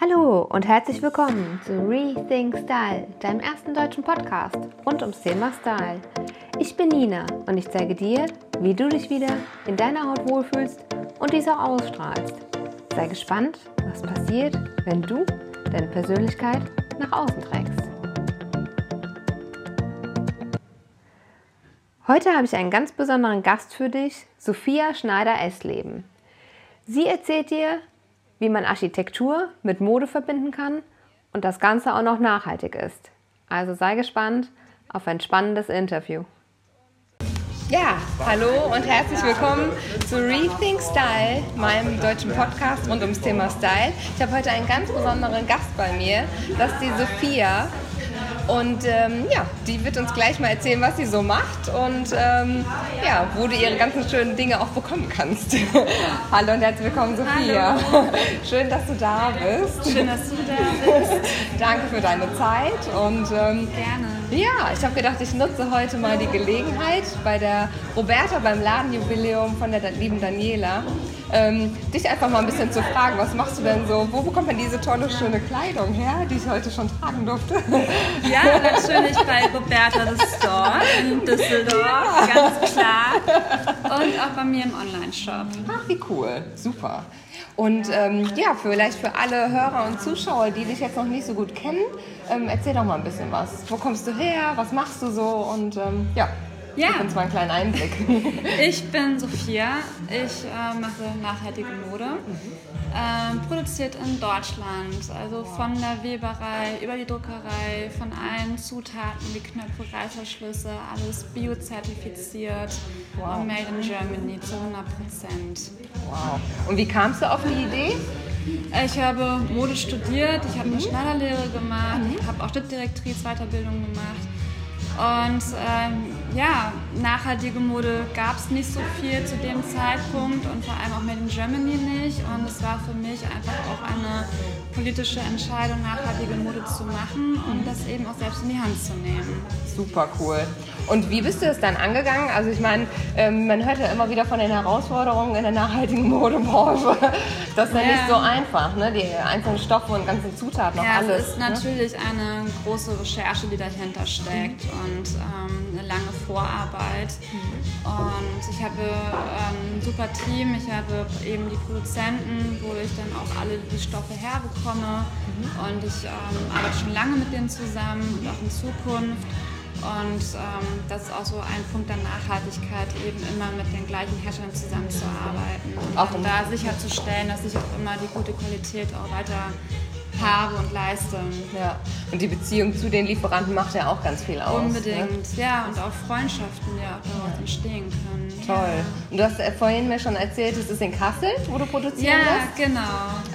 Hallo und herzlich willkommen zu Rethink Style, deinem ersten deutschen Podcast rund ums Thema Style. Ich bin Nina und ich zeige dir, wie du dich wieder in deiner Haut wohlfühlst und diese auch ausstrahlst. Sei gespannt, was passiert, wenn du deine Persönlichkeit nach außen trägst. Heute habe ich einen ganz besonderen Gast für dich, Sophia Schneider-Essleben. Sie erzählt dir, wie man Architektur mit Mode verbinden kann und das Ganze auch noch nachhaltig ist. Also sei gespannt auf ein spannendes Interview. Ja, hallo und herzlich willkommen zu Rethink Style, meinem deutschen Podcast rund ums Thema Style. Ich habe heute einen ganz besonderen Gast bei mir, das ist die Sophia. Und ähm, ja, die wird uns gleich mal erzählen, was sie so macht und ähm, ja, wo du ihre ganzen schönen Dinge auch bekommen kannst. Hallo und herzlich willkommen, Sophia. Hallo. Schön, dass du da bist. Schön, dass du da bist. Danke für deine Zeit und ähm, gerne. Ja, ich habe gedacht, ich nutze heute mal die Gelegenheit bei der Roberta beim Ladenjubiläum von der lieben Daniela ähm, dich einfach mal ein bisschen zu fragen, was machst du denn so? Wo bekommt man diese tolle, schöne Kleidung her, die ich heute schon tragen durfte? Ja, natürlich bei Roberta the Store in Düsseldorf, ganz klar. Und auch bei mir im Online-Shop. Ach, wie cool. Super. Und ähm, ja, vielleicht für alle Hörer und Zuschauer, die dich jetzt noch nicht so gut kennen, ähm, erzähl doch mal ein bisschen was. Wo kommst du her? Was machst du so? Und ähm, ja. Ja. Gib uns mal einen kleinen Einblick. Ich bin Sophia. Ich äh, mache nachhaltige Mode. Ähm, produziert in Deutschland, also von der Weberei über die Druckerei, von allen Zutaten wie Knöpfe, Reißverschlüsse, alles biozertifiziert wow. und made in Germany zu 100 Prozent. Wow. Und wie kamst du auf die Idee? Ich habe Mode studiert, ich habe eine mhm. Schneiderlehre gemacht, mhm. habe auch Schnittdirektrice Weiterbildung gemacht und ähm, ja, nachhaltige Mode gab es nicht so viel zu dem Zeitpunkt und vor allem auch Made in Germany nicht. Und es war für mich einfach auch eine politische Entscheidung, nachhaltige Mode zu machen und das eben auch selbst in die Hand zu nehmen. Super cool. Und wie bist du das dann angegangen? Also ich meine, ähm, man hört ja immer wieder von den Herausforderungen in der nachhaltigen Modebranche. Das ist ja, ja nicht so einfach, ne? die einzelnen Stoffe und ganzen Zutaten, noch ja, alles. Es ist ne? natürlich eine große Recherche, die dahinter steckt mhm. und ähm, Vorarbeit. Mhm. Und ich habe ähm, ein super Team, ich habe eben die Produzenten, wo ich dann auch alle die Stoffe herbekomme. Mhm. Und ich ähm, arbeite schon lange mit denen zusammen und auch in Zukunft. Und ähm, das ist auch so ein Punkt der Nachhaltigkeit, eben immer mit den gleichen Herstellern zusammenzuarbeiten und auch um da sicherzustellen, dass ich auch immer die gute Qualität auch weiter habe und leiste. Ja, und die Beziehung zu den Lieferanten macht ja auch ganz viel aus. Ne? Unbedingt, ne? ja, und auch Freundschaften, die auch daraus entstehen können. Toll. Ja. Und du hast vorhin mir schon erzählt, es ist in Kassel, wo du produzierst? Ja, lässt? genau.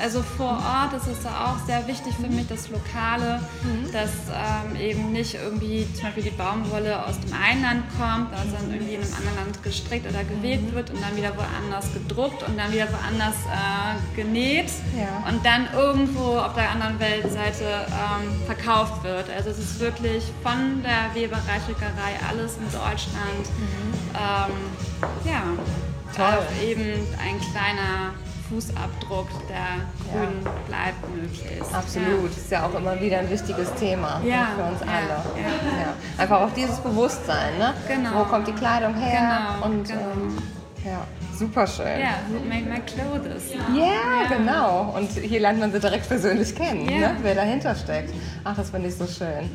Also vor Ort ist es auch sehr wichtig für mich, das Lokale, mhm. dass ähm, eben nicht irgendwie zum Beispiel die Baumwolle aus dem einen Land kommt, sondern irgendwie in einem anderen Land gestrickt oder gewebt mhm. wird und dann wieder woanders gedruckt und dann wieder woanders äh, genäht ja. und dann irgendwo auf der anderen Weltseite ähm, verkauft wird. Also es ist wirklich von der Weberei, Strickerei, alles in Deutschland. Mhm. Ähm, ja, toll. eben ein kleiner Fußabdruck der Grünen ja. bleibt möglichst. Absolut, ja. ist ja auch immer wieder ein wichtiges Thema ne, ja. für uns alle. Ja. Einfach auch dieses Bewusstsein, ne? Genau. Wo kommt die Kleidung her? Genau. Und genau. Ähm, ja, super schön. Ja, who made my clothes? Ja, genau. Und hier lernt man sie direkt persönlich kennen, ne? wer dahinter steckt. Ach, das finde ich so schön.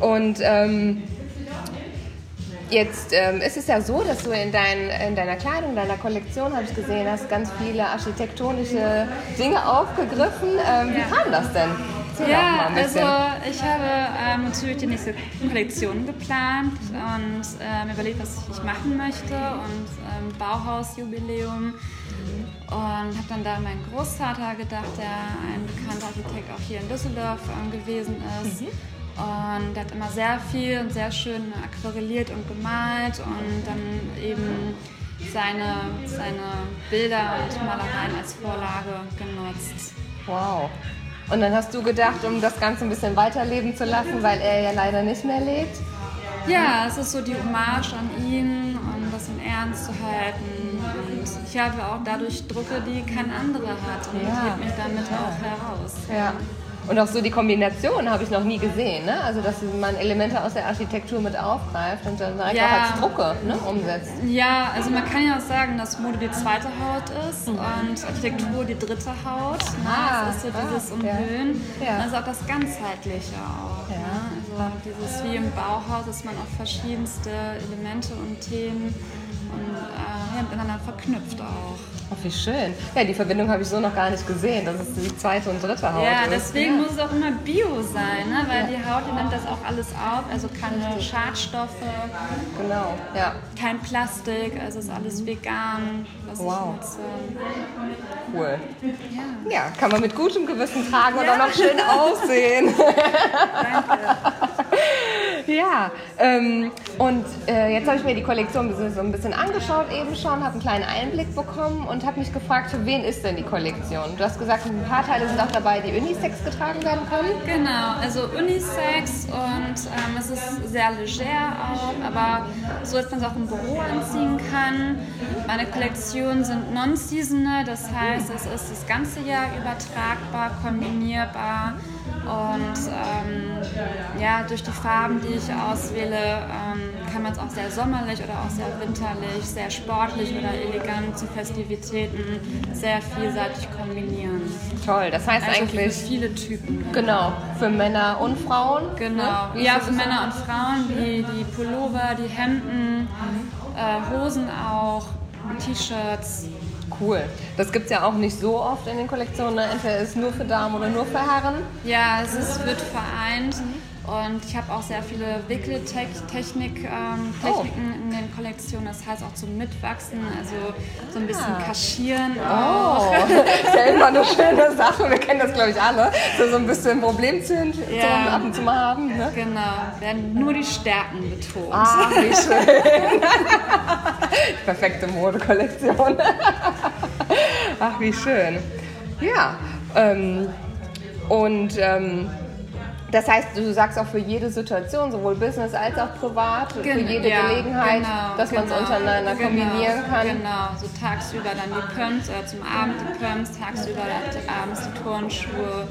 Und ähm, Jetzt ähm, ist es ja so, dass du in, dein, in deiner Kleidung, deiner Kollektion, habe ich gesehen, hast ganz viele architektonische Dinge aufgegriffen. Ähm, wie kam das denn? Ja, also ich habe ähm, natürlich die nächste Kollektion geplant und ähm, überlegt, was ich machen möchte und ähm, Bauhausjubiläum und habe dann da an meinen Großvater gedacht, der ein bekannter Architekt auch hier in Düsseldorf ähm, gewesen ist. Mhm. Und er hat immer sehr viel und sehr schön aquarelliert und gemalt und dann eben seine, seine Bilder und Malereien als Vorlage genutzt. Wow. Und dann hast du gedacht, um das Ganze ein bisschen weiterleben zu lassen, weil er ja leider nicht mehr lebt? Ja, es ist so die Hommage an ihn und das in Ernst zu halten ich habe auch dadurch Drucke, die kein anderer hat und Ja. heb mich damit auch heraus. Ja. Und auch so die Kombination habe ich noch nie gesehen. Ne? Also, dass man Elemente aus der Architektur mit aufgreift und dann direkt Ja. auch als Drucke ne, umsetzt. Ja, also man kann ja auch sagen, dass Mode die zweite Haut ist und Architektur die dritte Haut. Ne? Ah, das ist so ah, dieses. Umhüllen. Ja. Also auch das Ganzheitliche auch. Ja. Ne? Also dieses wie im Bauhaus, dass man auch verschiedenste Elemente und Themen und, äh, ja, miteinander verknüpft auch. Oh, wie schön. Ja, die Verbindung habe ich so noch gar nicht gesehen, dass es die zweite und dritte Haut Ja, ist. deswegen ja. muss es auch immer Bio sein, ne? weil die Haut die nimmt das auch alles auf, also keine Schadstoffe, Genau, ja. kein Plastik, also ist alles vegan, was Wow. ich nutze. Cool. Ja. Ja, kann man mit gutem Gewissen tragen und auch noch schön aussehen. ja, ähm, und äh, jetzt habe ich mir die Kollektion so ein bisschen angeschaut eben schon, habe einen kleinen Einblick bekommen und habe mich gefragt, für wen ist denn die Kollektion? Du hast gesagt, ein paar Teile sind auch dabei, die unisex getragen werden können. Genau, also Unisex und ähm, es ist sehr leger auch, aber so, dass man es auch im Büro anziehen kann. Meine Kollektionen sind non-seasonal, das heißt, es ist das ganze Jahr übertragbar, kombinierbar und ähm, ja, durch die Farben, die ich auswähle, ähm, kann man es auch sehr sommerlich oder auch sehr winterlich, sehr sportlich oder elegant zu Festivitäten sehr vielseitig kombinieren. Toll, das heißt Also für eigentlich, viele Typen. genau, für Männer und Frauen. Genau. Ne? Ja, für? Männer und Frauen, die, die Pullover, die Hemden, äh, Hosen auch, T-Shirts. Cool. Das gibt es ja auch nicht so oft in den Kollektionen. Ne? Entweder ist es nur für Damen oder nur für Herren. Ja, es ist, wird vereint. Und ich habe auch sehr viele Wickeltechnik, ähm, Oh. In den Kollektionen, das heißt auch zum Mitwachsen, also so ein bisschen Ah. kaschieren auch. Oh, ist ja immer eine schöne Sache. Wir kennen das, glaube ich, alle. So, so ein bisschen Problemchen Ja. so ab und zu mal haben. Ne? Genau, werden nur die Stärken betont. Ah, wie schön. Perfekte Modekollektion. Ach, wie schön. Ja, ähm, und ähm, das heißt, du sagst auch für jede Situation, sowohl Business als auch privat, für Gen- jede ja, Gelegenheit, genau, dass man es genau, untereinander genau, kombinieren kann. Genau, so tagsüber dann die Pumps, äh, zum Abend die Pumps, tagsüber dann abends die Turnschuhe.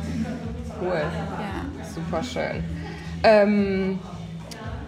Cool. Ja. Super schön. Ähm,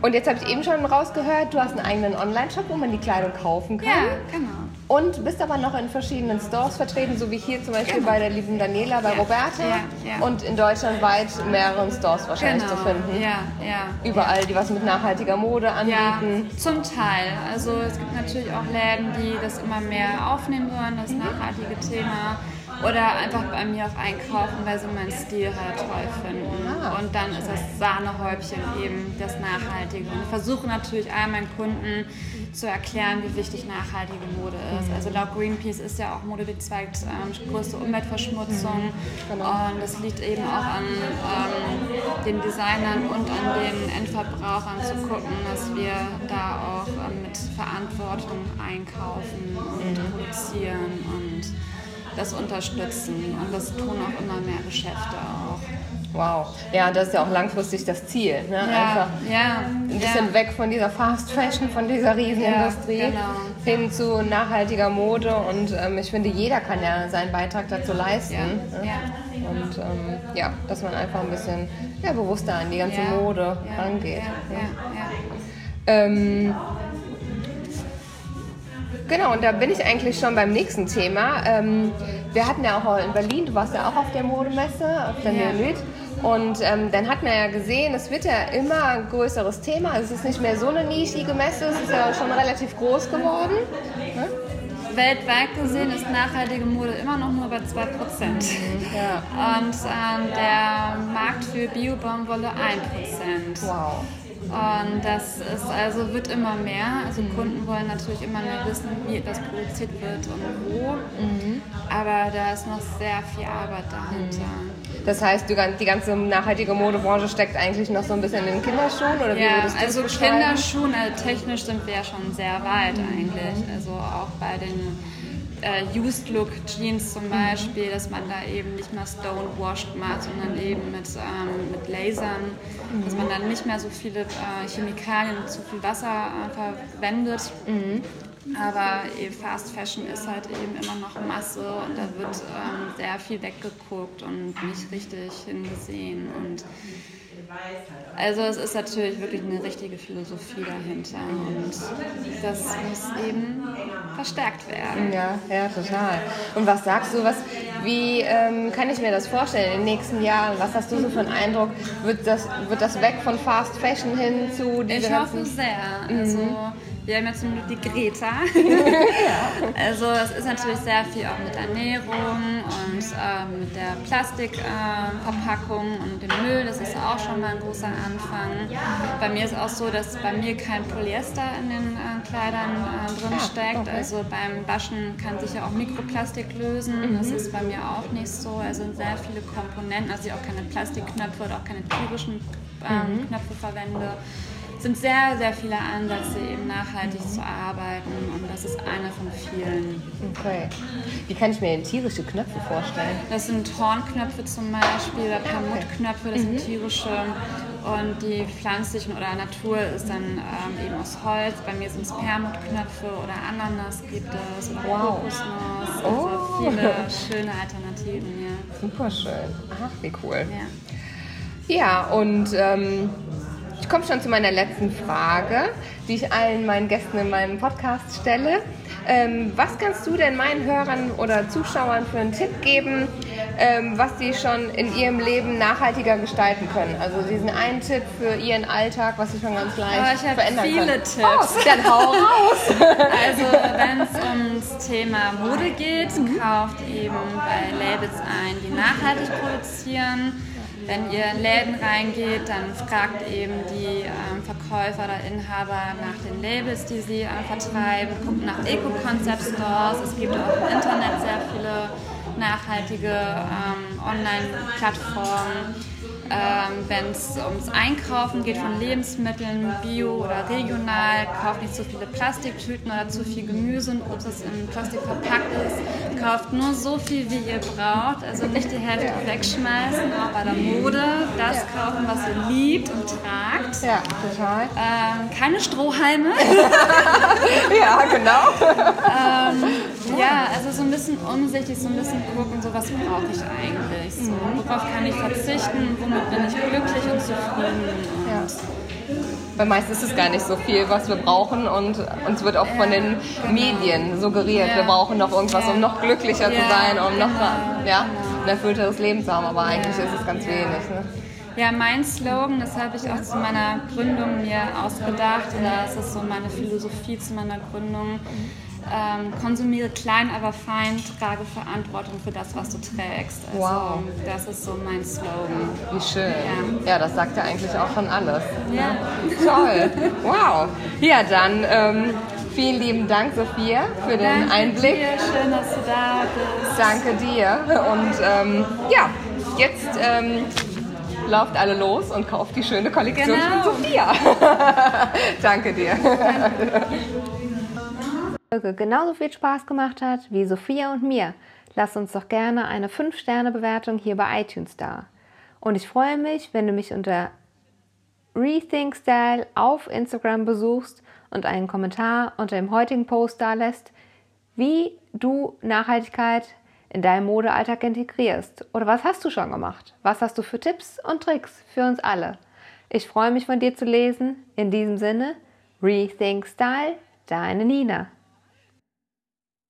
und jetzt habe ich eben schon rausgehört, du hast einen eigenen Online-Shop, wo man die Kleidung kaufen kann. ja, genau. Und bist aber noch in verschiedenen Stores vertreten, so wie hier zum Beispiel bei der lieben Daniela, bei Ja, Roberta. ja, ja. Und in Deutschland weit mehreren Stores wahrscheinlich Genau. zu finden. Ja, ja. Überall, die was mit nachhaltiger Mode Ja, anbieten. zum Teil. Also es gibt natürlich auch Läden, die das immer mehr aufnehmen wollen, das nachhaltige Thema. Oder einfach bei mir auch einkaufen, weil sie meinen Stil halt toll finden. Ah. Und dann ist das Sahnehäubchen eben das Nachhaltige. Und ich versuche natürlich all meinen Kunden zu erklären, wie wichtig nachhaltige Mode ist. Mhm. Also laut Greenpeace ist ja auch Mode die zweitgrößte Umweltverschmutzung. Genau. Und das liegt eben auch an ähm, den Designern und an den Endverbrauchern zu gucken, dass wir da auch ähm, mit Verantwortung einkaufen und Mhm. produzieren und das unterstützen. Und das tun auch immer mehr Geschäfte auch. Wow. Ja, das ist ja auch langfristig das Ziel. Ne? Einfach ja, ein bisschen ja. weg von dieser Fast Fashion, von dieser Riesenindustrie Ja, genau. hin zu nachhaltiger Mode. Und ähm, ich finde, jeder kann ja seinen Beitrag dazu leisten. Ja, ne? ja. Und ähm, ja, dass man einfach ein bisschen ja, bewusster an die ganze Ja, Mode ja, rangeht. Ja, ja, ja. Ähm, genau, und da bin ich eigentlich schon beim nächsten Thema. Wir hatten ja auch in Berlin, du warst ja auch auf der Modemesse, auf der Ja. Neolith. Und ähm, dann hat man ja gesehen, es wird ja immer ein größeres Thema. Es ist nicht mehr so eine nischige Messe, es ist ja schon relativ groß geworden. Ne? Weltweit gesehen ist nachhaltige Mode immer noch nur bei 2%. Ja. Und ähm, der Markt für Bio-Baumwolle 1%. Wow. Und das ist also wird immer mehr. Also Kunden wollen natürlich immer mehr wissen, wie etwas produziert wird und wo. Aber da ist noch sehr viel Arbeit dahinter. Das heißt, die gan- die ganze nachhaltige Modebranche steckt eigentlich noch so ein bisschen in den Kinderschuhen? Oder wie Ja, würdest du also? Kinderschuhen, also technisch sind wir ja schon sehr weit eigentlich. Also auch bei den äh, Used Look Jeans zum Beispiel, dass man da eben nicht mehr stonewashed macht, sondern eben mit, ähm, mit Lasern, dass man dann nicht mehr so viele äh, Chemikalien und zu viel Wasser äh, verwendet. Aber Fast Fashion ist halt eben immer noch Masse und da wird ähm, sehr viel weggeguckt und nicht richtig hingesehen. Und also es ist natürlich wirklich eine richtige Philosophie dahinter und das muss eben verstärkt werden. Ja, ja, total. Und was sagst du, was, wie ähm, kann ich mir das vorstellen in den nächsten Jahren? Was hast du so für einen Eindruck? Wird das, wird das weg von Fast Fashion hin zu Ich hoffe sehr. Also, mhm. Wir haben jetzt zum Glück die Greta. Also es ist natürlich sehr viel auch mit Ernährung und ähm, mit der Plastikverpackung äh, und dem Müll. Das ist auch schon mal ein großer Anfang. Bei mir ist auch so, dass bei mir kein Polyester in den äh, Kleidern äh, drin ah, steckt. Okay. Also beim Waschen kann sich ja auch Mikroplastik lösen. Mhm. Das ist bei mir auch nicht so. Also sehr viele Komponenten. Also ich auch keine Plastikknöpfe oder auch keine tierischen ähm, mhm. Knöpfe verwende sind sehr, sehr viele Ansätze, eben nachhaltig zu arbeiten und das ist einer von vielen. Okay. Wie kann ich mir denn tierische Knöpfe vorstellen? Das sind Hornknöpfe zum Beispiel oder Permutknöpfe, das mhm. sind tierische und die pflanzlichen oder Natur ist dann ähm, eben aus Holz. Bei mir sind es Permutknöpfe oder Ananas gibt es oder wow. Kokosnuss. Also oh. viele schöne Alternativen, ja. Super schön. Ach, wie cool. Ja, ja und ähm, komme schon zu meiner letzten Frage, die ich allen meinen Gästen in meinem Podcast stelle. Ähm, was kannst du denn meinen Hörern oder Zuschauern für einen Tipp geben, ähm, was sie schon in ihrem Leben nachhaltiger gestalten können? Also diesen einen Tipp für ihren Alltag, was sie schon ganz leicht ich verändern viele können. Tipps. Oh, dann hau raus! also wenn es ums Thema Mode geht, kauft eben bei Labels ein, die nachhaltig produzieren wenn ihr in Läden reingeht, dann fragt eben die ähm, Verkäufer oder Inhaber nach den Labels, die sie äh, vertreiben, guckt nach Eco-Concept-Stores. Es gibt auch im Internet sehr viele nachhaltige ähm, Online-Plattformen ähm, Wenn es ums Einkaufen geht von Lebensmitteln, bio oder regional, kauft nicht zu viele Plastiktüten oder zu viel Gemüse und Obst, das in Plastik verpackt ist. Kauft nur so viel, wie ihr braucht, also nicht die Hälfte wegschmeißen, auch bei der Mode. Das kaufen, was ihr liebt und tragt. Ja, total. Ähm, keine Strohhalme. ja, genau. ähm, ja, also so ein bisschen umsichtig, so ein bisschen gucken, so was brauche ich eigentlich. So, worauf kann ich verzichten, womit bin ich glücklich und zufrieden. Ja. Weil meistens ist es gar nicht so viel, was wir brauchen und uns wird auch von den genau. Medien suggeriert, wir brauchen noch irgendwas, um noch glücklicher zu sein, um noch genau. ja, ein erfüllteres Leben zu haben, aber eigentlich ist es ganz wenig. Ne? Ja, mein Slogan, das habe ich auch zu meiner Gründung mir ausgedacht, oder es ist so meine Philosophie zu meiner Gründung ähm, konsumiere klein, aber fein, trage Verantwortung für das, was du trägst. Also, wow. Das ist so mein Slogan. Wie schön. Ja, ja das sagt ja eigentlich auch schon alles. Ja. Toll. Wow. Ja, dann ähm, vielen lieben Dank, Sophia, für den Danke Einblick. Dir. Schön, dass du da bist. Danke dir. Und ähm, ja, jetzt ähm, lauft alle los und kauft die schöne Kollektion genau. von Sophia. Danke dir. Danke. Folge genauso viel Spaß gemacht hat wie Sophia und mir, lass uns doch gerne eine 5-Sterne-Bewertung hier bei iTunes da. Und ich freue mich, wenn du mich unter Rethink Style auf Instagram besuchst und einen Kommentar unter dem heutigen Post da lässt, wie du Nachhaltigkeit in deinem Modealltag integrierst. Oder was hast du schon gemacht? Was hast du für Tipps und Tricks für uns alle? Ich freue mich von dir zu lesen. In diesem Sinne, Rethink Style, deine Nina.